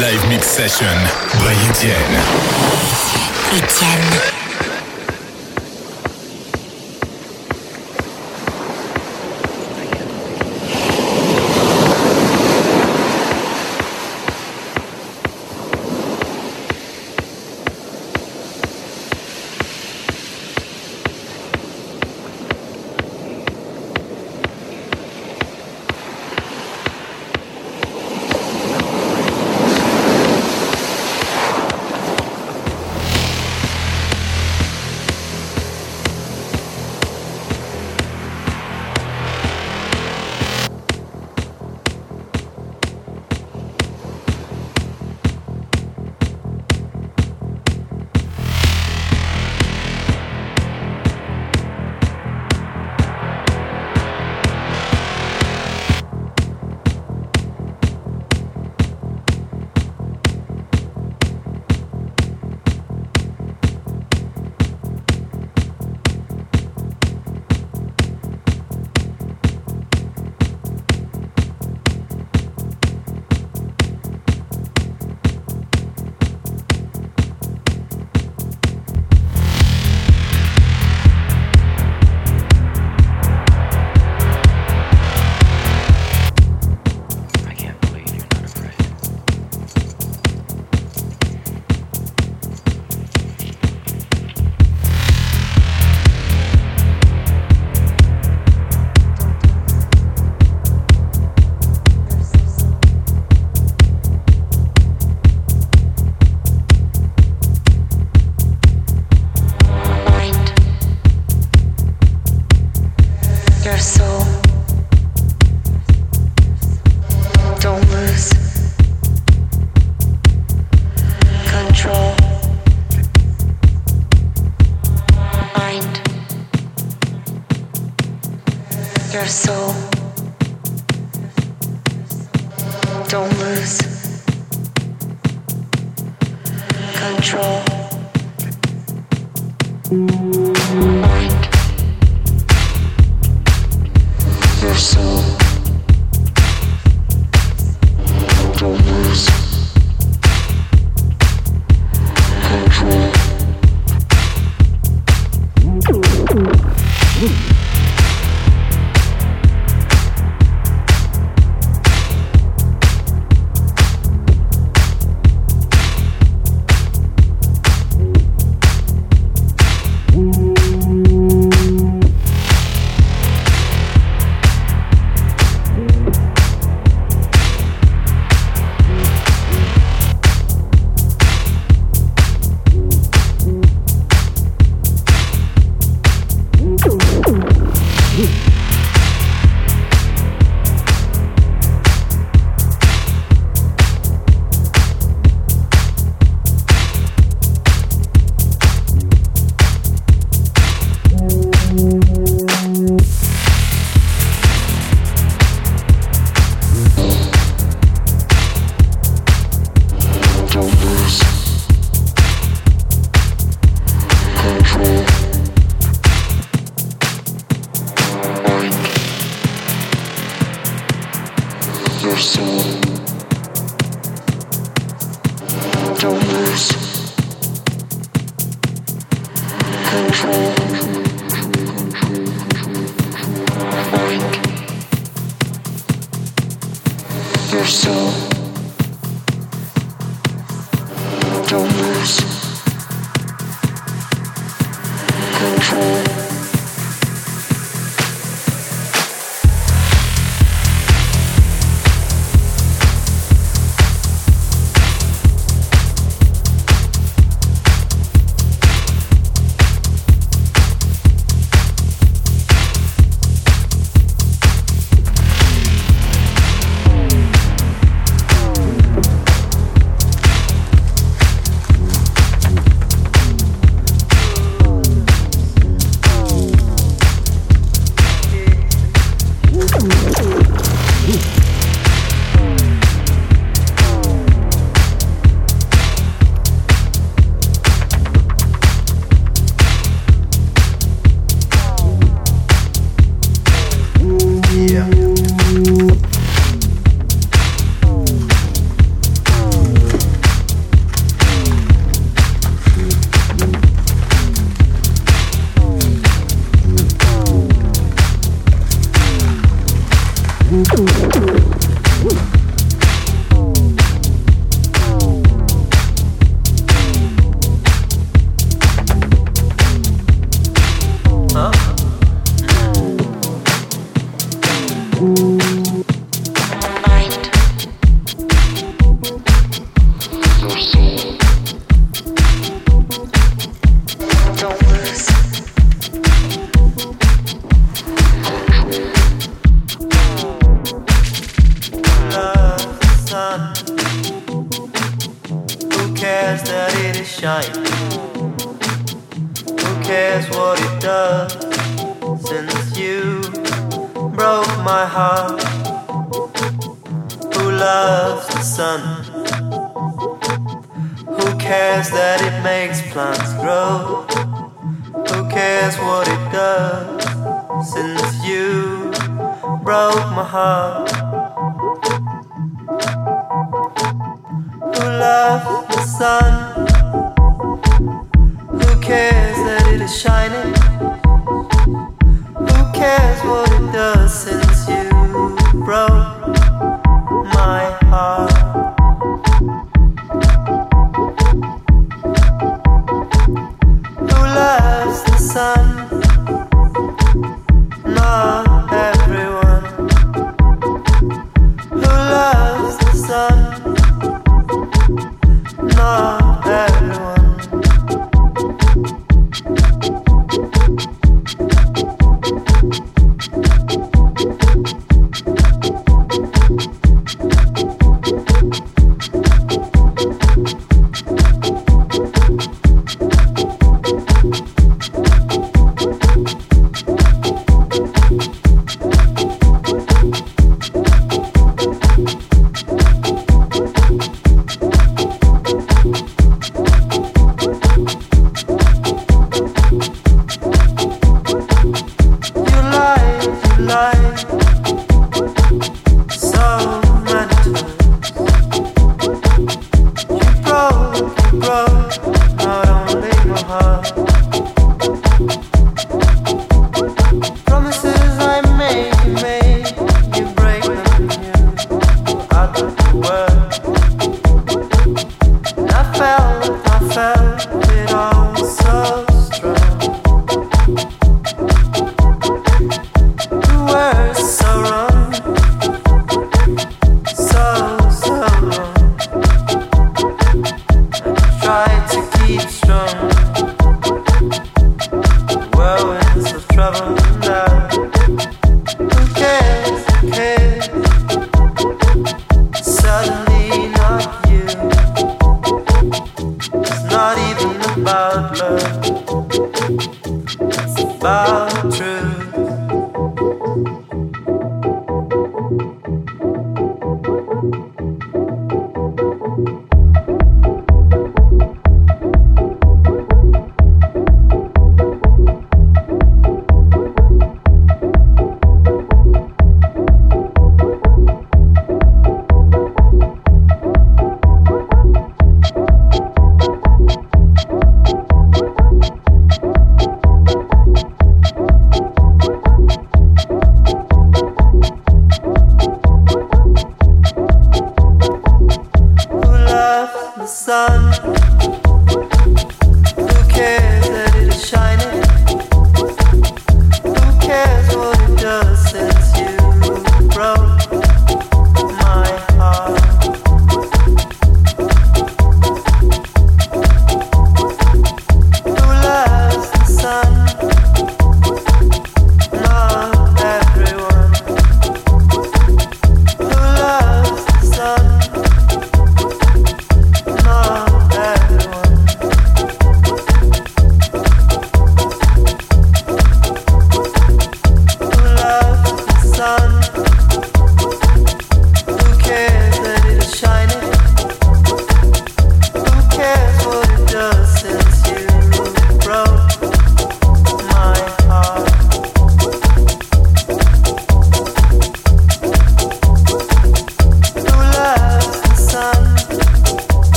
Live Mix Session by Etienne. Etienne.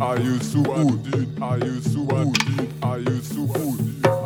Are I used to wood it, I used to wood it, I used to wood it.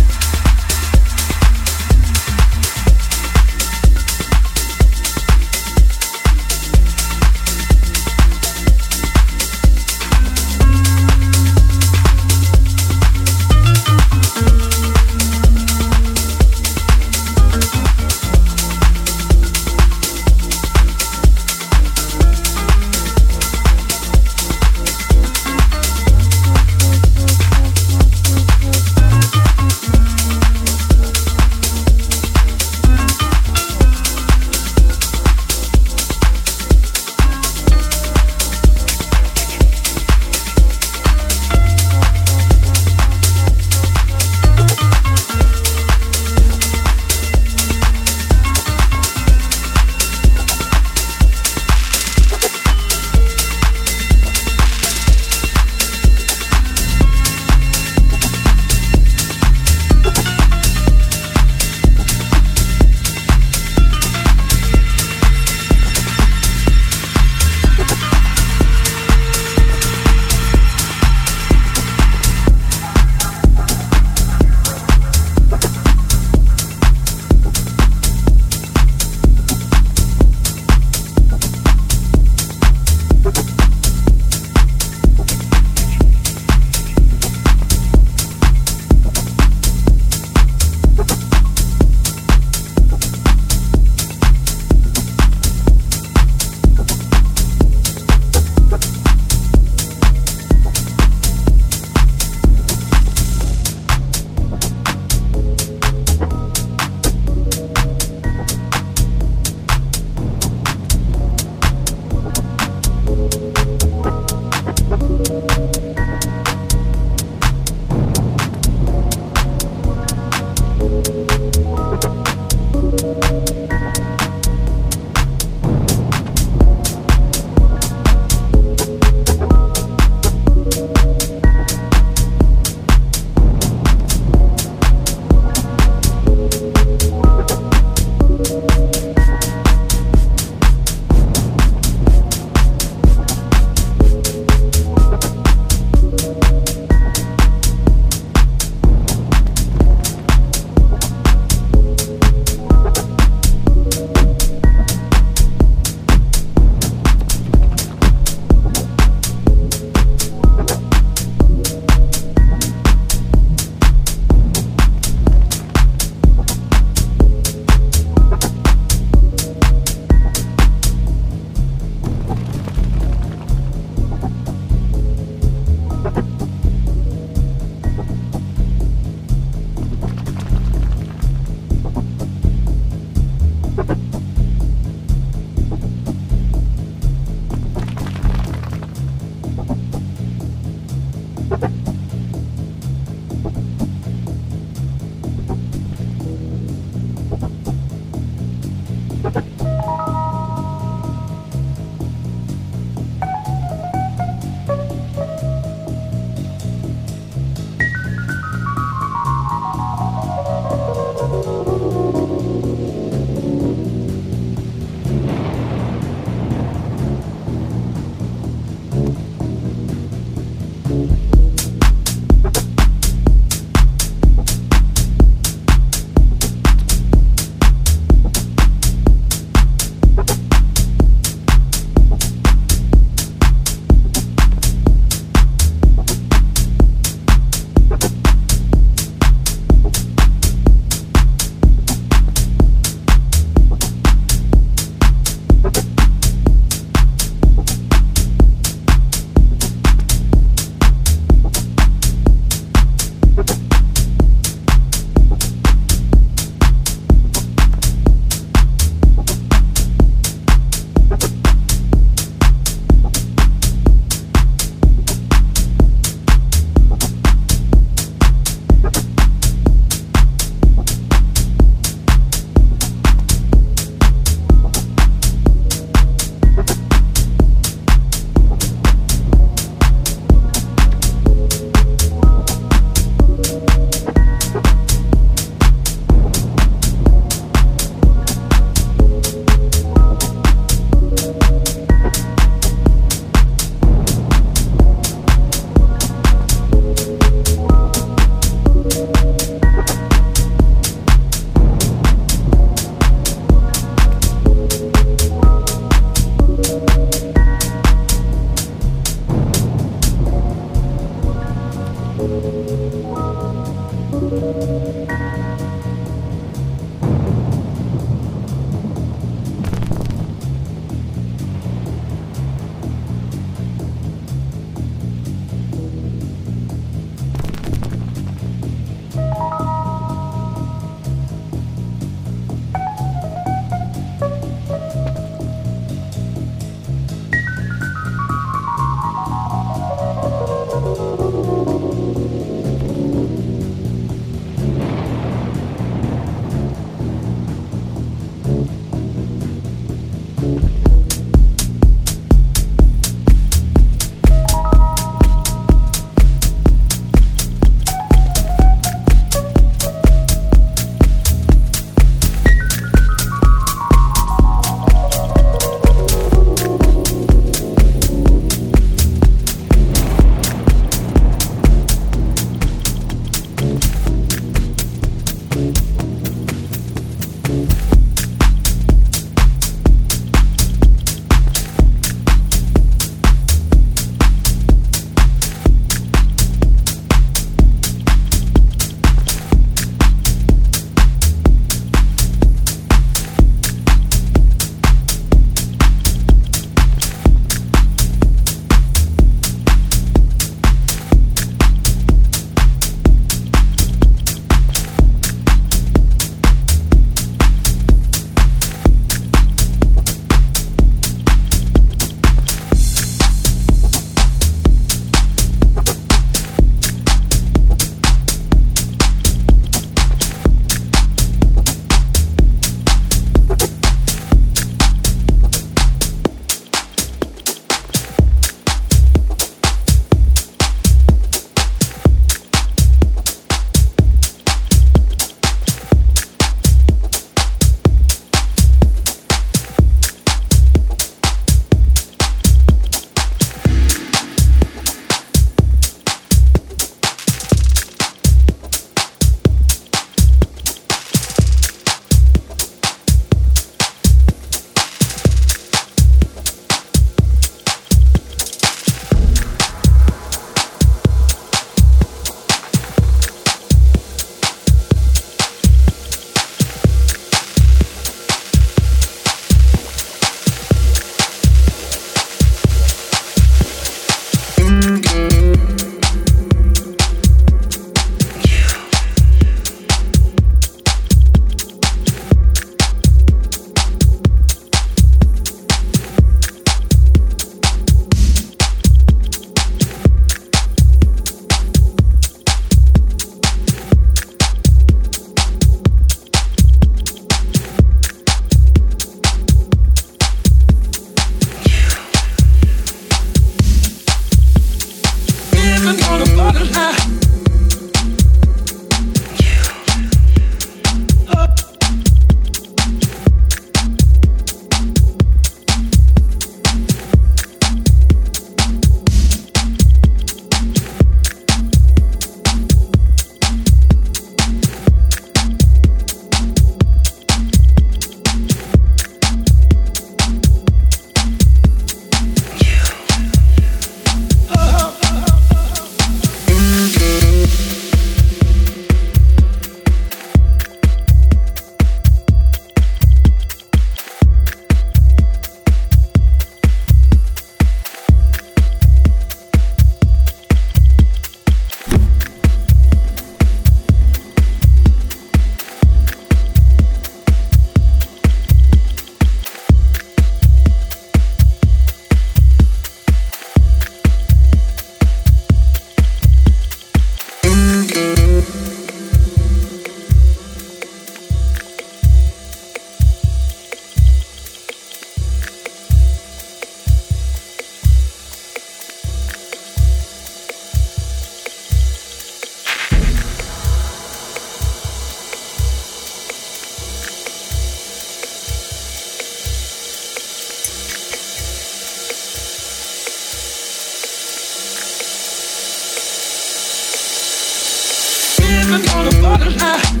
나